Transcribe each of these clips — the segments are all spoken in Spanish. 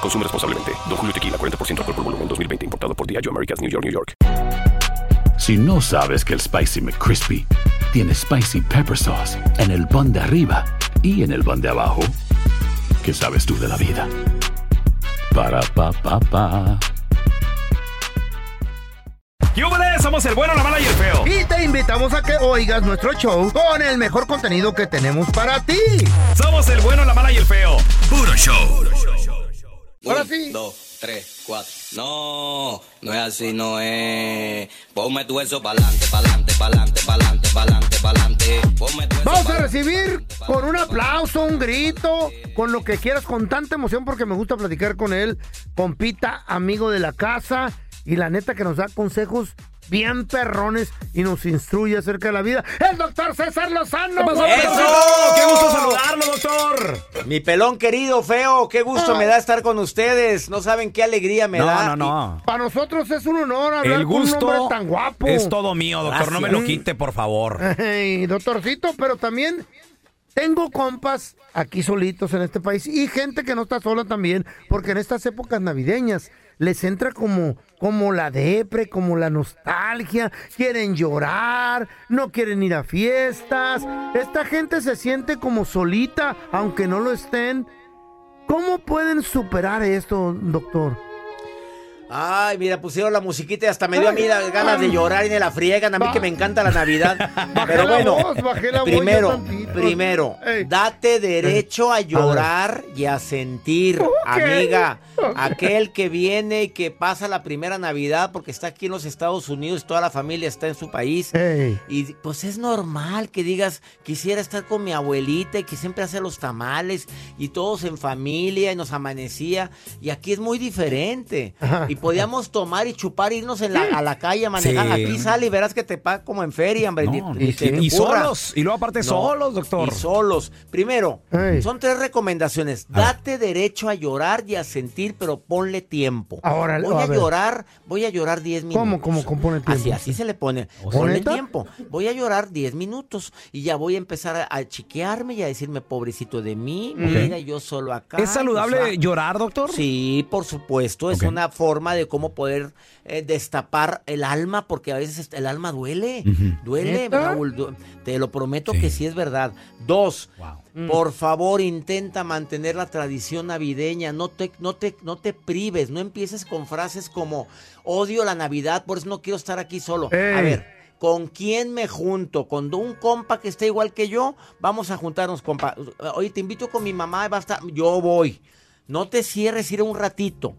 Consume responsablemente. Don Julio Tequila, 40% alcohol por volumen, 2020. Importado por Diageo Americas, New York, New York. Si no sabes que el Spicy McCrispy tiene Spicy Pepper Sauce en el pan de arriba y en el pan de abajo, ¿qué sabes tú de la vida? Para, pa, pa, pa. ¡Yúbales! Somos el bueno, la mala y el feo. Y te invitamos a que oigas nuestro show con el mejor contenido que tenemos para ti. Somos el bueno, la mala y el feo. Puro show. Ahora Un, sí. dos, tres, cuatro. No, no es así, no es. Ponme tu eso pa'lante, pa'lante, pa'lante, pa'lante, pa'lante, pa'lante. Ponme tu eso Vamos a recibir con un aplauso, un grito, con lo que quieras, con tanta emoción porque me gusta platicar con él, compita, amigo de la casa y la neta que nos da consejos bien perrones y nos instruye acerca de la vida. El doctor César Lozano. doctorcito? ¡Qué gusto saludarlo, doctor! Mi pelón querido, feo, qué gusto me da estar con ustedes. No saben qué alegría me No, da. no, no. Para nosotros es un honor hablar El con un gusto hombre tan guapo. es todo mío, doctor. No me lo quite, por favor. Ey, doctorcito, pero también tengo compas aquí solitos en este país y gente que no está sola también, porque en estas épocas navideñas les entra como, como la depre, como la nostalgia, quieren llorar, no quieren ir a fiestas. Esta gente se siente como solita, aunque no lo estén. ¿Cómo pueden superar esto, doctor? Ay, mira, pusieron la musiquita y hasta me dio a mí las ganas de llorar y de la friegan. A mí que me encanta la Navidad. Pero bueno, primero, primero, date derecho a llorar y a sentir, amiga. Aquel que viene y que pasa la primera Navidad porque está aquí en los Estados Unidos, toda la familia está en su país. Y pues es normal que digas, quisiera estar con mi abuelita y que siempre hace los tamales y todos en familia y nos amanecía. Y aquí es muy diferente. Ajá. Y podíamos tomar y chupar, irnos en la- a la calle a manejar. Sí. Aquí sale y verás que te paga como en feria, hombre. No, Ni- ni y, te y ocurra. solos. Y luego aparte No, solos, doctor. Y solos. Primero, son tres recomendaciones. Date derecho a llorar y a sentir, pero ponle tiempo. Ahora, voy a llorar, voy a llorar 10 minutos. ¿Cómo, cómo compone tiempo? Así, así se le pone. ¿O Ponle tiempo. Voy a llorar 10 minutos y ya voy a empezar a, a chiquearme y a decirme, pobrecito de mí, mira, yo solo acá. ¿Es saludable llorar, doctor? Sí, por supuesto, es una forma de cómo poder eh, destapar el alma, porque a veces el alma duele, duele. Raúl, du- te lo prometo Sí. que sí es verdad. Dos, Wow. por favor, intenta mantener la tradición navideña. No te, no, te, no te prives. No empieces con frases como odio la Navidad, por eso no quiero estar aquí solo. A ver, ¿con quién me junto? ¿Con un compa que esté igual que yo? Vamos a juntarnos, compa. Oye, te invito con mi mamá, va a estar. Yo voy. No te cierres, ir un ratito.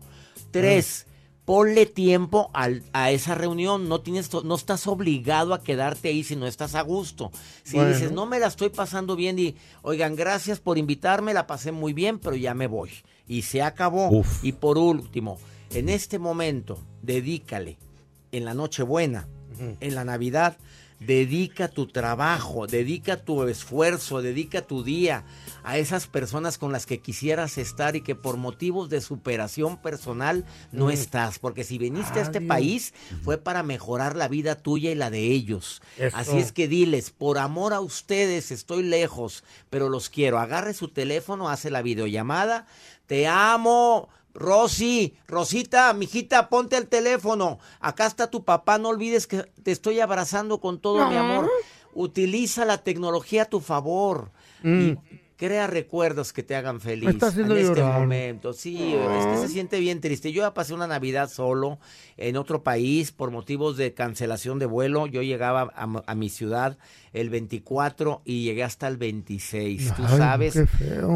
Tres. Ponle tiempo al- a esa reunión, no tienes, no estás obligado a quedarte ahí si no estás a gusto. Si Bueno. dices, no me la estoy pasando bien y, oigan, gracias por invitarme, la pasé muy bien, pero ya me voy. Y se acabó. Uf. Y por último, en este momento, dedícale, en la Nochebuena, en la Navidad, dedica tu trabajo, dedica tu esfuerzo, dedica tu día a esas personas con las que quisieras estar y que por motivos de superación personal no estás. Porque si viniste a este país fue para mejorar la vida tuya y la de ellos. Eso. Así es que diles, por amor a ustedes estoy lejos, pero los quiero. Agarre su teléfono, hace la videollamada. Te amo. Rosy, Rosita, mijita, ponte el teléfono. Acá está tu papá, no olvides que te estoy abrazando con todo mi amor. Utiliza la tecnología a tu favor. Y Crea recuerdos que te hagan feliz Me está haciendo en este momento. Sí, es que se siente bien triste. Yo ya pasé una Navidad solo en otro país por motivos de cancelación de vuelo. Yo llegaba a, a mi ciudad el 24 y llegué hasta el 26. Tú Ay, sabes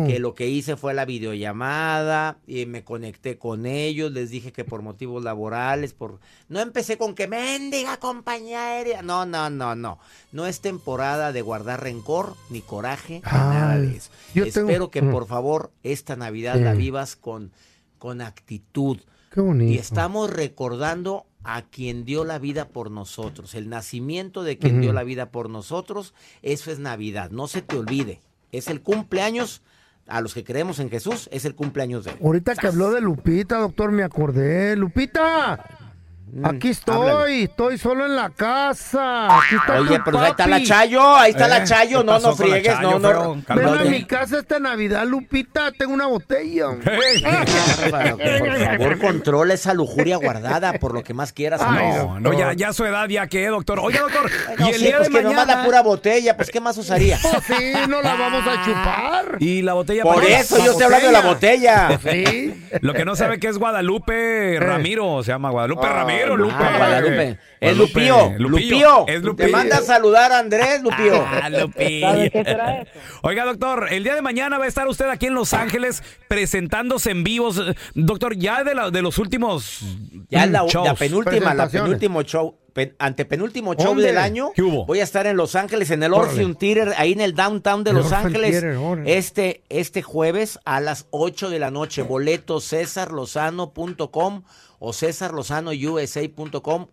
que lo que hice fue la videollamada y me conecté con ellos, les dije que por motivos laborales, por no empecé con que mendiga compañía aérea. No, no, no, no. No es temporada de guardar rencor ni coraje, ni nada de Ay, eso. Yo tengo- Espero que por favor esta Navidad la vivas con con actitud. Qué bonito. Y estamos recordando a quien dio la vida por nosotros. El nacimiento de quien dio la vida por nosotros, eso es Navidad. No se te olvide. Es el cumpleaños, a los que creemos en Jesús, es el cumpleaños de él. Ahorita que habló de Lupita, doctor, me acordé. Lupita, aquí estoy, Mm, háblale. estoy solo en la casa. Aquí está Oye, tu pero ahí está la papi. Chayo, ahí está la Eh, Chayo. ¿qué No, no la friegues, Chayo, no, no. Ven a mi casa esta Navidad, Lupita, tengo una botella. Bárbaro, que por favor, controla esa lujuria guardada por lo que más quieras. Ay, No, no, ya, ya su edad, ya que, doctor. Oiga, doctor, No, y el sí, día pues de que nomás mañana. la pura botella, pues ¿qué más usaría? Pues sí, no la vamos a chupar. Y la botella Por para- eso yo estoy hablando de la botella. Sí. Lo que no sabe que es Guadalupe Ramiro, se llama Guadalupe Ah, Ramiro, Lupe. Ah, Guadalupe. Es Lupío. Lupío. Es Te Lupío. manda a saludar a Andrés, Lupío. Ah, Lupillo. Oiga, doctor, el día de mañana va a estar usted aquí en Los Ángeles presentándose en vivos. Doctor, ya de, la- de los últimos Ya la, shows. la penúltima, la penúltimo show, pen- antepenúltimo show ¿Dónde? del año. ¿Qué hubo? Voy a estar en Los Ángeles, en el. Orpheum Theater, ahí en el downtown de El Los Ángeles. Theater. Este, este jueves a las 8 de la noche. Boleto cesarlozano.com o cesarlozanousa.com.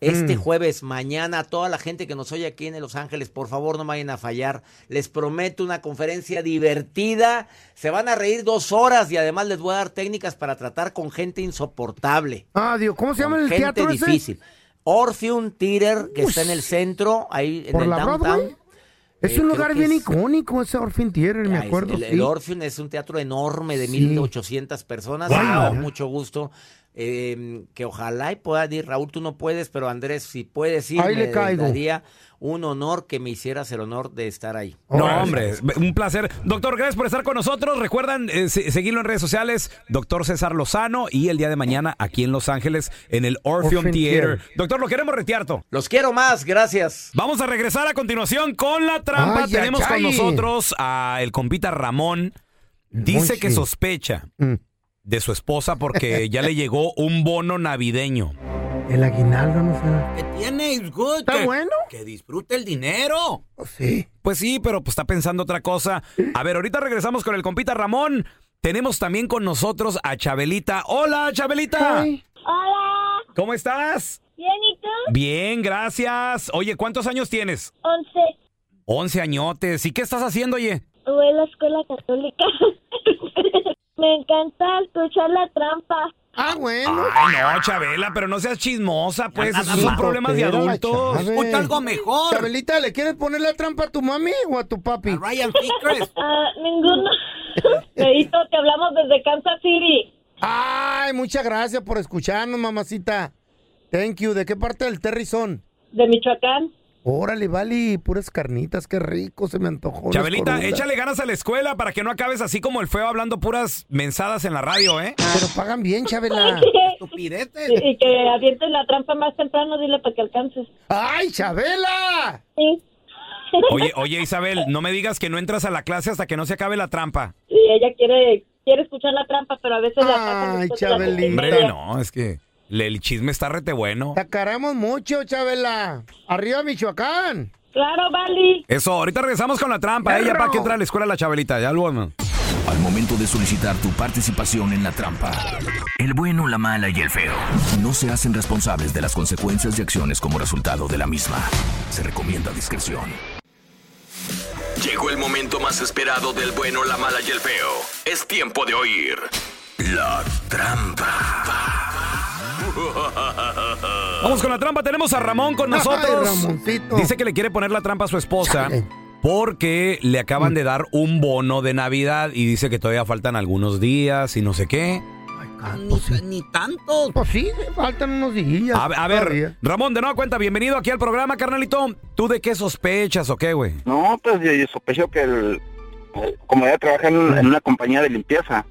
Este Mm. jueves, mañana, toda la gente que nos oye aquí en Los Ángeles, por favor no vayan a fallar. Les prometo una conferencia divertida. Se van a reír dos horas y además les voy a dar técnicas para tratar con gente insoportable. Ah, Dios, ¿cómo se llama el gente teatro ese? difícil. Orpheum Theater, que está en el centro, ahí en ¿Por el la downtown. Broadway? Es Eh, un creo lugar bien es- icónico, ese Orphan Theater, me Ah, es- acuerdo. El, sí. el Orpheum es un teatro enorme de Sí. 1800 personas. Wow. Me mucho gusto. Eh, que ojalá y puedan ir. Raúl, tú no puedes, pero Andrés, si puedes ir, Ahí me le caigo. daría un honor que me hicieras el honor de estar ahí. No, hombre, un placer. Doctor, gracias por estar con nosotros. Recuerdan eh, se- seguirlo en redes sociales, doctor César Lozano, y el día de mañana aquí en Los Ángeles, en el Orpheum Orpheum Theater. Theater. Doctor, lo queremos retearto. Los quiero más, gracias. Vamos a regresar a continuación con la trampa. Ay, Tenemos ay, con ay. nosotros a el compita Ramón. Dice Monchi. que sospecha Mm. De su esposa porque ya le llegó un bono navideño. El aguinaldo, no sé. ¿Qué tiene? It's good. ¿Está que, bueno? Que disfrute el dinero. Oh, sí. Pues sí, pero pues está pensando otra cosa. A ver, ahorita regresamos con el compita Ramón. Tenemos también con nosotros a Chabelita. Hola, Chabelita. Hola, ¿Cómo estás? bien, ¿y tú? Bien, gracias. Oye, ¿cuántos años tienes? Once. 11 añotes. ¿Y qué estás haciendo, oye? Voy a la escuela católica. Me encanta escuchar la trampa. Ah, bueno. Ay, no, Chabela, pero no seas chismosa, pues. Esos son problemas de adultos. Escucha algo mejor. Chabelita, ¿le quieres poner la trampa a tu mami o a tu papi? A Ryan Seacrest. Ah, ninguno. Te hablamos desde Kansas City. Ay, muchas gracias por escucharnos, mamacita. Thank you. ¿De qué parte del Terry son? De Michoacán. Órale, vale, puras carnitas, qué rico, se me antojó. Chabelita, échale ganas a la escuela para que no acabes así como el feo hablando puras mensadas en la radio, ¿eh? Pero pagan bien, Chabela. Estupideces. Y que avientes la trampa más temprano, dile para que alcances. ¡Ay, Chabela! Sí. Oye, oye, Isabel, no me digas que no entras a la clase hasta que no se acabe la trampa. Sí, ella quiere quiere escuchar la trampa, pero a veces la Ay, de las Chabelita. Hombre, no, es que el chisme está rete bueno. Te acaramos mucho, Chabela. Arriba, Michoacán. Claro, Vali. Eso, ahorita regresamos con la trampa, ella para que entra a la escuela la Chabelita, ya luego. Al momento de solicitar tu participación en la trampa, el bueno, la mala y el feo no se hacen responsables de las consecuencias y acciones como resultado de la misma. Se recomienda discreción. Llegó el momento más esperado del bueno, la mala y el feo. Es tiempo de oír. La trampa. Vamos con la trampa, tenemos a Ramón con Ay, nosotros. Dice que le quiere poner la trampa a su esposa Chale. porque le acaban de dar un bono de Navidad y dice que todavía faltan algunos días y no sé qué. Ni, ni tanto. Pues sí, faltan unos días. A, a ver. Ramón, de nueva cuenta, bienvenido aquí al programa, carnalito. ¿Tú de qué sospechas o qué, güey? No, pues yo, yo sospecho que el, como ella trabaja en, en una compañía de limpieza,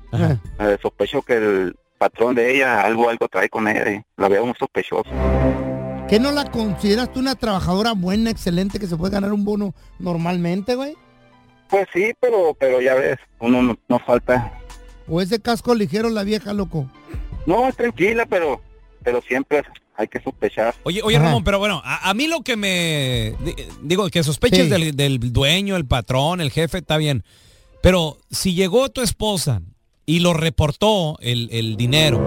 eh, sospecho que el patrón de ella algo algo trae con ella y la veo muy sospechosa. ¿Qué no la consideras tú una trabajadora buena, excelente, que se puede ganar un bono normalmente, güey? Pues sí, pero pero ya ves, uno no, no falta. ¿O es de casco ligero la vieja, loco? No, es tranquila, pero pero siempre hay que sospechar. Oye, oye Ramón, pero bueno, a, a mí lo que me... di- Digo, que sospeches Sí. del, del dueño, el patrón, el jefe, está bien. Pero si llegó tu esposa y lo reportó el, el dinero,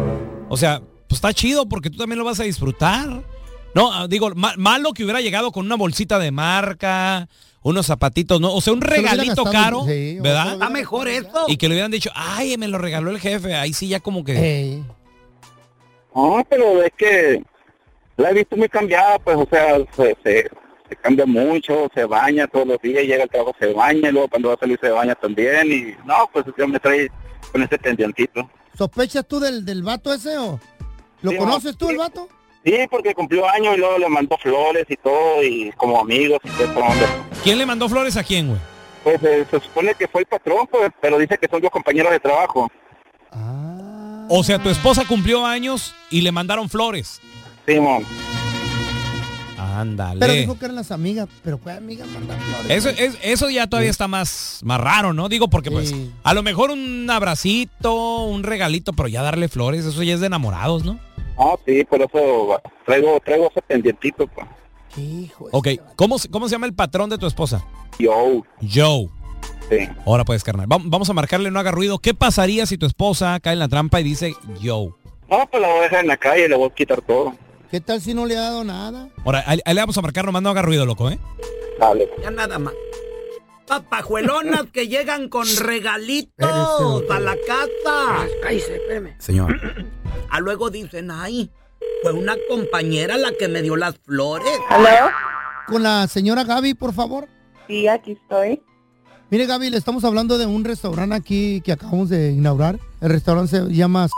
o sea, pues está chido porque tú también lo vas a disfrutar. No, ah, digo, ma- malo que hubiera llegado con una bolsita de marca, unos zapatitos, ¿no? O sea, un regalito caro, sí, ¿verdad? Está mejor eso. Y que le hubieran dicho, ay, me lo regaló el jefe. Ahí sí ya como que... No, pero es que la he visto muy cambiada, pues, o sea, se, se, se cambia mucho, se baña todos los días, llega al trabajo, se baña, y luego cuando va a salir se baña también, y no, pues yo me trae con ese pendientito. ¿Sospechas tú del, del vato ese o...? ¿Lo Sí, conoces tú, el vato? Sí, porque cumplió años y luego le mandó flores y todo, y como amigos, y todo, onda. ¿Quién le mandó flores a quién, güey? Pues eh, se supone que fue el patrón, pues, pero dice que son dos compañeros de trabajo. O sea, tu esposa cumplió años y le mandaron flores. Simón. Ándale. Pero dijo que eran las amigas. Pero ¿cuál flores? Eso, es, eso ya todavía está más, más raro, ¿no? Digo, porque pues a lo mejor un abracito, un regalito, pero ya darle flores, eso ya es de enamorados, ¿no? No, sí, por eso traigo, traigo ese pendientito, pues. Ok, ¿cómo, se- ¿cómo se llama el patrón de tu esposa? Joe. Joe. Sí. Ahora puedes, carnal. Vam- Vamos a marcarle, no haga ruido. ¿Qué pasaría si tu esposa cae en la trampa y dice Joe? No, pues la voy a dejar en la calle y le voy a quitar todo. ¿Qué tal si no le ha dado nada? Ahora, ahí, ahí le vamos a marcar, nomás no haga ruido, loco, ¿eh? Dale. Ya nada más. Papajuelonas que llegan con regalitos a la casa. Cállese, espérame. Señor. Ah, luego dicen, ay, fue una compañera la que me dio las flores. Con la señora Gaby, por favor. Sí, aquí estoy. Mire, Gaby, le estamos hablando de un restaurante aquí que acabamos de inaugurar. El restaurante se llama...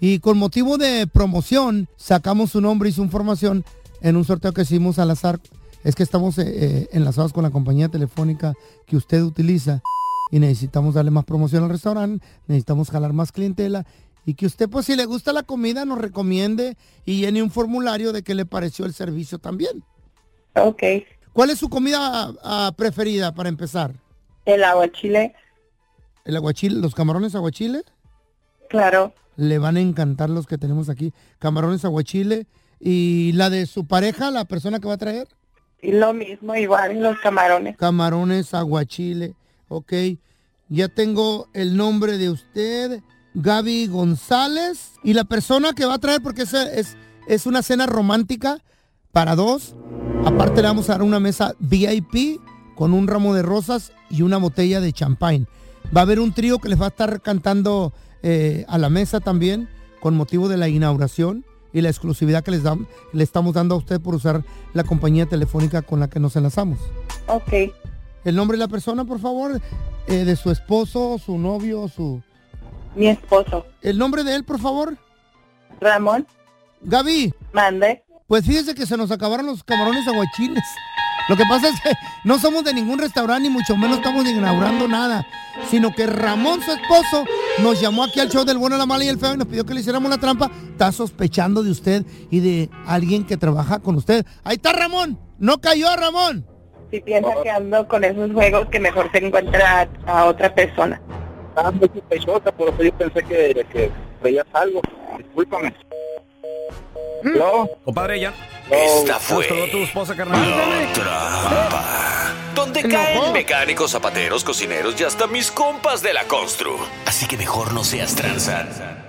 Y con motivo de promoción, sacamos su nombre y su información en un sorteo que hicimos al azar. Es que estamos eh, eh, enlazados con la compañía telefónica que usted utiliza y necesitamos darle más promoción al restaurante, necesitamos jalar más clientela y que usted, pues si le gusta la comida, nos recomiende y llene un formulario de qué le pareció el servicio también. Ok. ¿Cuál es su comida ah, preferida para empezar? El aguachile, ¿El aguachile, los camarones aguachile? claro. Le van a encantar los que tenemos aquí. Camarones aguachile. ¿Y la de su pareja, la persona que va a traer? Y lo mismo, igual, los camarones. Camarones aguachile. Ok. Ya tengo el nombre de usted, Gaby González. Y la persona que va a traer, porque es, es, es una cena romántica para dos. Aparte le vamos a dar una mesa VIP con un ramo de rosas y una botella de champagne. Va a haber un trío que les va a estar cantando eh, a la mesa también con motivo de la inauguración y la exclusividad que les dam- le estamos dando a usted por usar la compañía telefónica con la que nos enlazamos. Ok. El nombre de la persona, por favor, eh, de su esposo, su novio, su... Mi esposo. El nombre de él, por favor. Ramón. Gaby. Mande. Pues fíjese que se nos acabaron los camarones aguachiles. Lo que pasa es que no somos de ningún restaurante, ni mucho menos estamos inaugurando nada. Sino que Ramón, su esposo, nos llamó aquí al show del bueno, la mala y el feo y nos pidió que le hiciéramos la trampa. Está sospechando de usted y de alguien que trabaja con usted. Ahí está Ramón. No cayó Ramón. Si piensa que ando con esos juegos, que mejor se encuentra a, a otra persona. Estaba muy sospechosa, por eso yo pensé que, que veías algo. Discúlpame. ¿No? Compadre, ya. Esta fue ¿Nos tu esposa, carnal? la trampa. Donde caen mecánicos, zapateros, cocineros y hasta mis compas de la constru. Así que mejor no seas tranza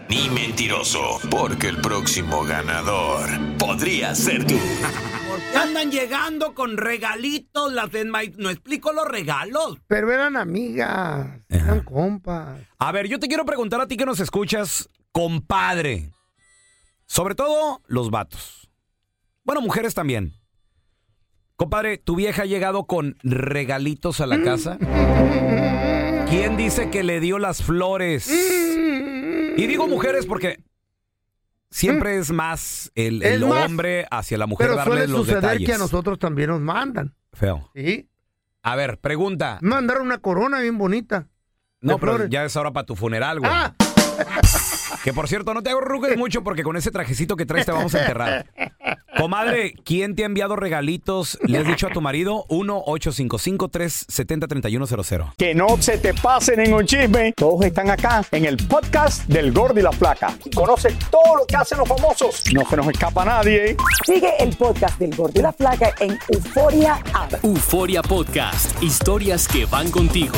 ni mentiroso, porque el próximo ganador podría ser tú. ¿Por qué andan llegando con regalitos? Las enma- No explico los regalos. Pero eran amigas, eran compas. A ver, yo te quiero preguntar a ti que nos escuchas, compadre. Sobre todo los vatos. Bueno, mujeres también. Compadre, ¿tu vieja ha llegado con regalitos a la casa? ¿Quién dice que le dio las flores? Y digo mujeres porque siempre es más el, el Es más, hombre hacia la mujer Pero darle suele los suceder detalles. que a nosotros también nos mandan. Feo. ¿Sí? A ver, pregunta. Me mandaron una corona bien bonita. No, pero flores. ya es ahora para tu funeral, güey. Ah. Que por cierto, no te arrugues mucho porque con ese trajecito que traes te vamos a enterrar. Comadre, ¿quién te ha enviado regalitos? ¿Le has dicho a tu marido? 1-855-370-3100. Que no se te pasen en un chisme. Todos están acá en el podcast del Gordi y la Flaca. Y conoce todo lo que hacen los famosos. No se nos escapa nadie. Sigue el podcast del Gordo y la Flaca en Euforia App. Euforia Podcast, historias que van contigo.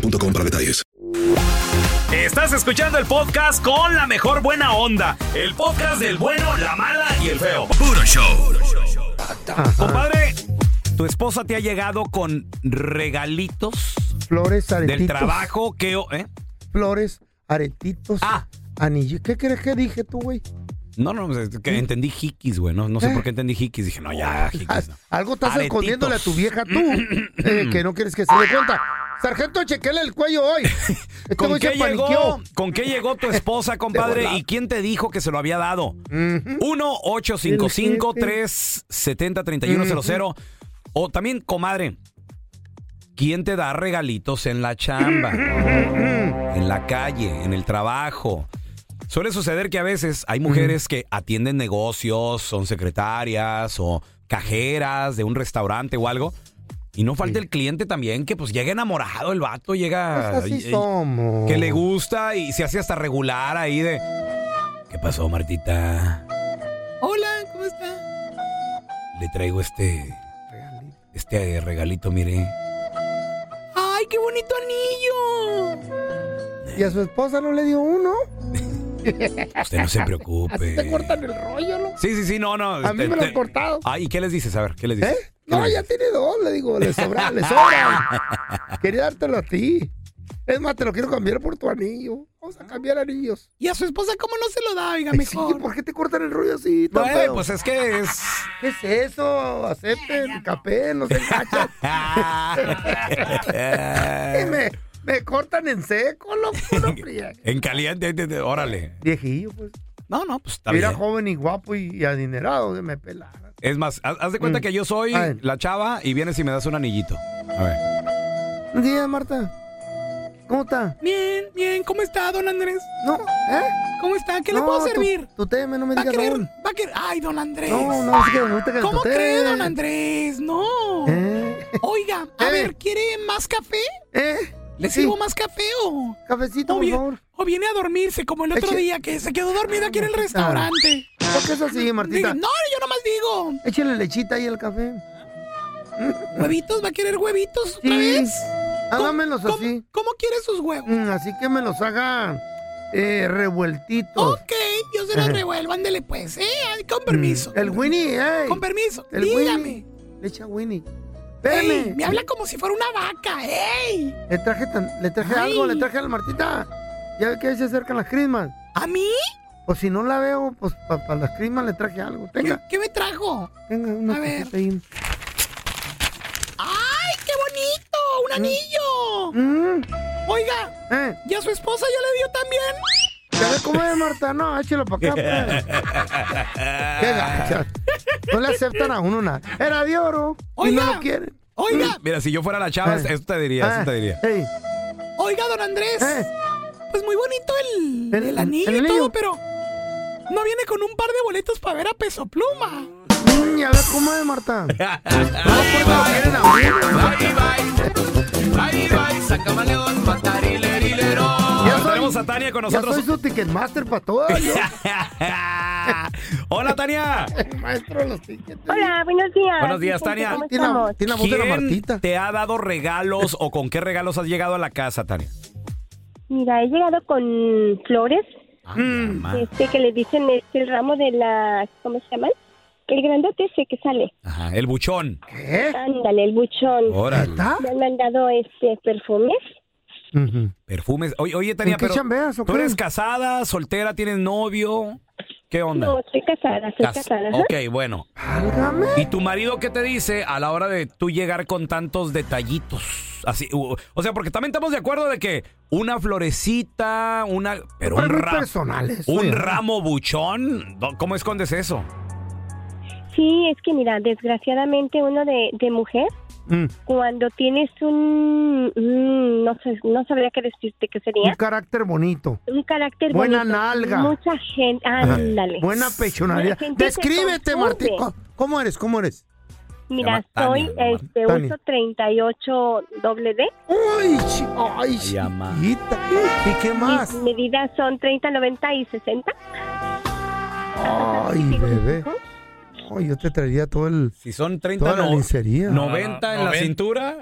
boostmobile.com para detalles. Estás escuchando el podcast con la mejor buena onda. El podcast del bueno, la mala y el feo. Puro show. Compadre, ¿tu esposa te ha llegado con regalitos Flores, aretitos. del trabajo que... ¿eh? Flores, aretitos, Ah. anillos. ¿Qué crees que dije tú, güey? No, no, es que entendí jiquis, güey. No, no sé por qué entendí jiquis. Dije, no, ya, jiquis. no. Algo estás Aretitos. escondiéndole a tu vieja tú, eh, que no quieres que se dé cuenta. Sargento, chequele el cuello hoy. Este ¿Con qué, llegó. ¿Con qué llegó tu esposa, compadre? ¿Y quién te dijo que se lo había dado? 1-855-370-3100. O también, comadre, ¿quién te da regalitos en la chamba? en la calle, en el trabajo. Suele suceder que a veces hay mujeres que atienden negocios, son secretarias o cajeras de un restaurante o algo. Y no falta el cliente también que pues llega enamorado el vato, llega... Pues así somos. que le gusta y se hace hasta regular ahí de... ¿Qué pasó, Martita? Hola, ¿cómo está? Le traigo este... Este regalito, mire. ¡Ay, qué bonito anillo! ¿Y a su esposa no le dio uno? Usted no se preocupe. Así te cortan el rollo, ¿no? Sí, sí, sí, no, no. A mí te- me lo te- han cortado. Ay, ¿y qué les dices? A ver, ¿qué les dices? ¿Eh? No, ya tiene dos, le digo, le sobra, le sobra. Quería dártelo a ti. Es más, te lo quiero cambiar por tu anillo. Vamos a cambiar anillos. ¿Y a su esposa cómo no se lo da? Oiga, Ay, mejor. sí, ¿por qué te cortan el rollo así? tan feo? pues es que es... ¿Qué es eso? Acepten, capé, no se enganchan. Y me, cortan en seco, loco, no en caliente, te- te- órale. Viejillo, pues. No, no, pues está Era bien. joven y guapo y, y adinerado, que me pelara. Es más, haz, haz de cuenta Mm. que yo soy la chava y vienes y me das un anillito. A ver. Buen día, Marta. ¿Cómo está? Bien, bien. ¿Cómo está, don Andrés? No, ¿eh? ¿Cómo está? ¿Qué le No, puedo tú- servir? Tu teme, no me ¿Va a digas querer? no. ¿Va a querer? Ay, don Andrés. No, no, es que me gusta que ¿Cómo tu té. cree, don Andrés? No. ¿Eh? Oiga, a Eh. ver, ¿quiere más café? ¿Eh? ¿Le Sí. sirvo más café o...? Cafecito, o, por favor. o viene a dormirse como el otro Eche- día que se quedó dormido aquí en el restaurante. ¿Por qué es así, Martita? No, yo nomás digo. Échale lechita ahí al café. ¿Huevitos? ¿Va a querer huevitos otra Sí. vez? Hágamelos ¿Cómo- así. ¿Cómo quiere sus huevos? Mm, así que me los haga eh, revueltitos. Ok, yo se los revuelvo, ándele pues. Eh, con permiso. Mm, El Winnie, eh. Con permiso, El dígame. Winnie. Le echa Winnie. Ey, Espérame. me habla como si fuera una vaca, ¡ey! Le traje, tan- le traje Ay. algo, le traje a la Martita. Ya ve que ahí se acercan las crismas. ¿A mí? Pues si no la veo, pues para las crismas le traje algo. Tenga, ¿Qué me trajo? tenga una A ver. ahí. ¡Ay, qué bonito! ¡Un anillo! Mm, Oiga, eh, ¿y a su esposa ya le dio también? ¿Ya ve cómo es, Marta? No, échelo para acá, pues. Qué gacha. No le aceptan a uno nada. Era de oro y no Oiga. lo quieren. Oiga, mira, si yo fuera la chava, Eh. eso te diría, eso Eh, te diría. ey. Oiga, don Andrés. Eh. Pues muy bonito el, El- el anillo el y anillo. todo, pero no viene con un par de boletos para ver a Peso Pluma. Niña, a ver cómo es, Marta. No, porque lo quieren a Ya tenemos a Tania con Ya nosotros. soy su Ticketmaster para todo. Hola, Tania. Maestro de los tickets. Hola, buenos días. Buenos días, Tania. ¿Cómo Tiene la, estamos? tiene la voz de la ¿Quién Martita. te ha dado regalos o con qué regalos has llegado a la casa, Tania? Mira, he llegado con flores, Mm. Ah, este que le dicen este el ramo de la, ¿cómo se llama? El grandote ese que sale. Ajá, el buchón. ¿Qué? Ándale, el buchón. Órale. ¿Está? Me han mandado este perfumes. Perfumes. Oye, oye Tania, ¿En qué pero chambeas ¿tú eres casada, soltera, tienes novio? ¿Qué onda? No, soy casada, soy Cas- casada. Ok, bueno. ¿Y tu marido qué te dice a la hora de tú llegar con tantos detallitos? Así, o sea, porque también estamos de acuerdo de que una florecita, una, pero un, Pero muy ra- personal eso, un ya. ramo buchón. ¿cómo escondes eso? Sí, es que mira, desgraciadamente uno de, de mujer, Mm. cuando tienes un, un- no sé, no sabría qué decirte qué Un sería, carácter bonito. un carácter Buena bonito. nalga. Mucha gente, ándale. Buena pechonalidad. Descríbete. Martín. ¿Cómo- ¿Cómo eres? ¿Cómo eres? Mira, Tania, soy, este, Tania. uso 38 doble D. Ay, chi- ay, chiquita. ¿Y qué más? Mis medidas son 30, 90 y 60. Ay, bebé. Ay, yo te traería todo el... Si son 30, Toda la no, lencería. 90 en la cintura,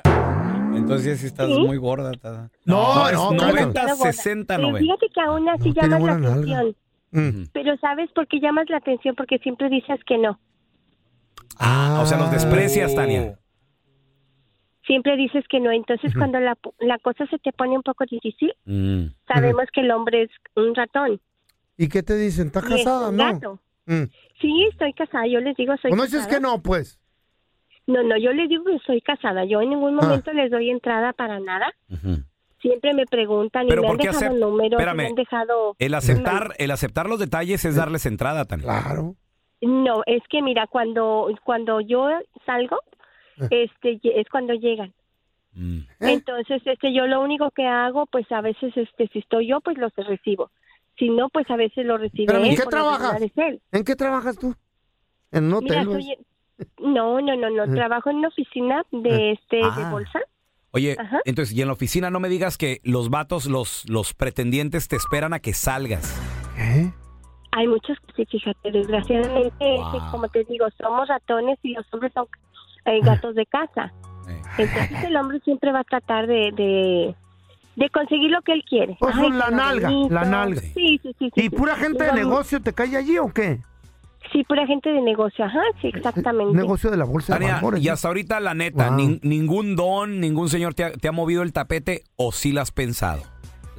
entonces sí estás ¿Sí? muy gorda. ta- No, es no, Pero 90, gorda. 60, Pero 90. fíjate que aún así No, llamas la nalga. atención. Mm. Pero ¿sabes por qué llamas la atención? Porque siempre dices que no. Ah, o sea, los desprecias, Tania. Siempre dices que no. Entonces, Ujú. cuando la, la cosa se te pone un poco difícil, Mm. sabemos que el hombre es un ratón. ¿Y qué te dicen? ¿Estás y es casada? un No. gato. Mm. Sí, estoy casada. Yo les digo, soy ¿O no casada. dices que no, pues? No, no, yo les digo que soy casada. Yo en ningún Ah. momento les doy entrada para nada. Siempre me preguntan y me ¿por han dejado acep- números, Espérame. me han dejado... El aceptar, el aceptar los detalles es darles entrada, Tania. Claro. No, es que mira, cuando cuando yo salgo, este lle- es cuando llegan. Mm. Entonces, este yo lo único que hago, pues a veces este si estoy yo, pues los recibo. Si no, pues a veces lo recibe ¿en él. qué trabajas? ¿En qué trabajas tú? En un Mira, hotel. soy- no, no, no, no, Eh. trabajo en una oficina de este de Ah. bolsa. Oye, Ajá. entonces, y en la oficina no me digas que los vatos, los, los pretendientes te esperan a que salgas. ¿Eh? Hay muchos que sí, fíjate, desgraciadamente, Wow. este, como te digo, somos ratones y los hombres son eh, gatos de casa. Eh. Entonces el hombre siempre va a tratar de, de, de conseguir lo que él quiere. Pues Ay, la nalga, bonito. la nalga. Sí, sí, sí. sí, ¿Y sí. pura gente de negocio te cae allí o qué? Sí, pura gente de negocio, ajá, sí, exactamente. Negocio de la bolsa de Tania, valores. y hasta ahorita, la neta, Wow. nin- ningún don, ningún señor te ha, te ha movido el tapete o sí lo has pensado,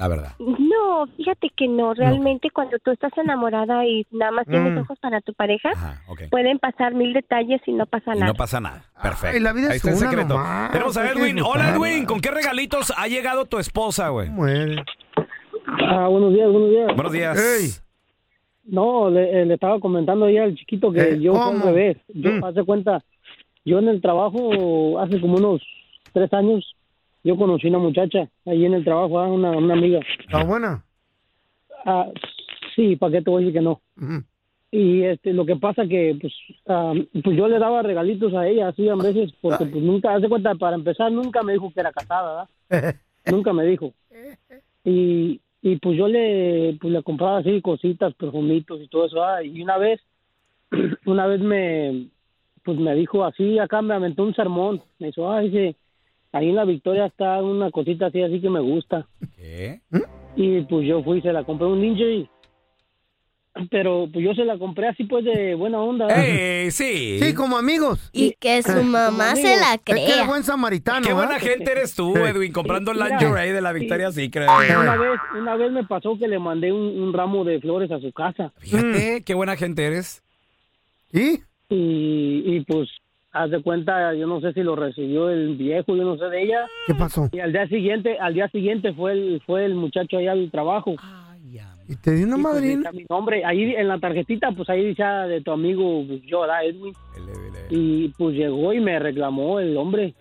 la verdad. No, fíjate que no, realmente cuando tú estás enamorada y nada más tienes Mm. ojos para tu pareja, pueden pasar mil detalles y no pasa Y nada. no pasa nada. Perfecto. Ay, la vida Ahí es está el secreto. nomás, Tenemos a Edwin. Hola. Edwin. ¿Con qué regalitos ha llegado tu esposa, güey? Muere. Ah, buenos días, buenos días. Buenos días. No, le, eh, le estaba comentando ya al chiquito que Eh, yo al revés. Yo, Mm. hace cuenta, yo en el trabajo, hace como unos tres años, yo conocí una muchacha ahí en el trabajo, ah, una, una amiga. ¿Está buena? Ah, sí, ¿para qué te voy a decir que no? Y este, lo que pasa que, pues, ah, pues yo le daba regalitos a ella, así a veces, porque pues nunca, hace cuenta, para empezar, nunca me dijo que era casada, ¿verdad? nunca me dijo. Y, y pues yo le, pues le compraba así cositas, perfumitos y todo eso, ¿verdad? Y una vez, una vez me, pues me dijo así, acá me aventó un sermón, me dijo, ah, dice, ahí en la Victoria está una cosita así, así que me gusta. ¿Qué? Y pues yo fui y se la compré un ninja pero pues yo se la compré así pues de buena onda. ¡Ey, sí! Sí, como amigos. Y que su mamá se la Es que crea. es buen samaritano. Qué buena gente eres tú, Edwin, comprando Mira. lingerie de la Victoria Secret. Una vez, una vez me pasó que le mandé un, un ramo de flores a su casa. Fíjate, qué buena gente eres. ¿Y? Y, y pues, haz de cuenta, yo no sé si lo recibió el viejo, yo no sé de ella. ¿Qué pasó? Y al día siguiente, al día siguiente fue el, fue el muchacho allá al trabajo. ¿Y te dio una Y, pues, madrina? dice mi nombre, ahí en la tarjetita, pues ahí dice ah, de tu amigo, pues, yo, ¿verdad, Edwin? Y pues llegó y me reclamó el hombre.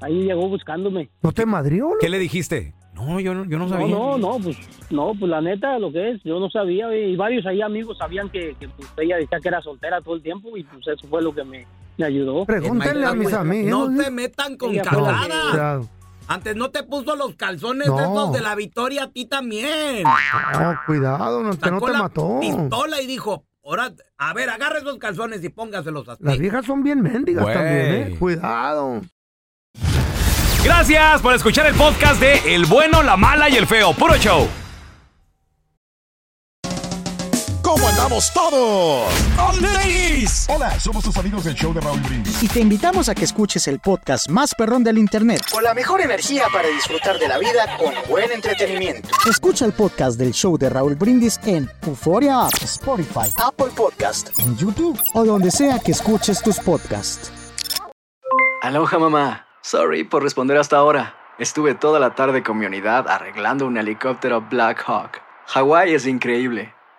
ahí llegó buscándome. ¿No te madrió? ¿Qué le dijiste? No, yo no, yo no No, sabía. no, no, pues, no, pues la neta, lo que es, yo no sabía, y varios ahí amigos sabían que, que, pues, ella decía que era soltera todo el tiempo, y pues eso fue lo que me, me ayudó. Pregúntenle a mis amigos. No se metan con casadas. Antes no te puso los calzones No. esos de la victoria a ti también. No, cuidado, no, que no te la mató. pistola y dijo, ahora, a ver, agarre esos calzones y póngaselos así. Las viejas son bien mendigas también, ¿eh? Cuidado. Gracias por escuchar el podcast de El bueno, la mala y el feo. Puro show. ¿Cómo andamos todos? Hola, somos tus amigos del show de Raúl Brindis. Y te invitamos a que escuches el podcast más perrón del internet. Con la mejor energía para disfrutar de la vida con buen entretenimiento. Escucha el podcast del show de Raúl Brindis en Euforia App, Spotify, Apple Podcast. en YouTube o donde sea que escuches tus podcasts. Aloha mamá. Sorry por responder hasta ahora. Estuve toda la tarde con mi unidad arreglando un helicóptero Black Hawk. Hawái es increíble.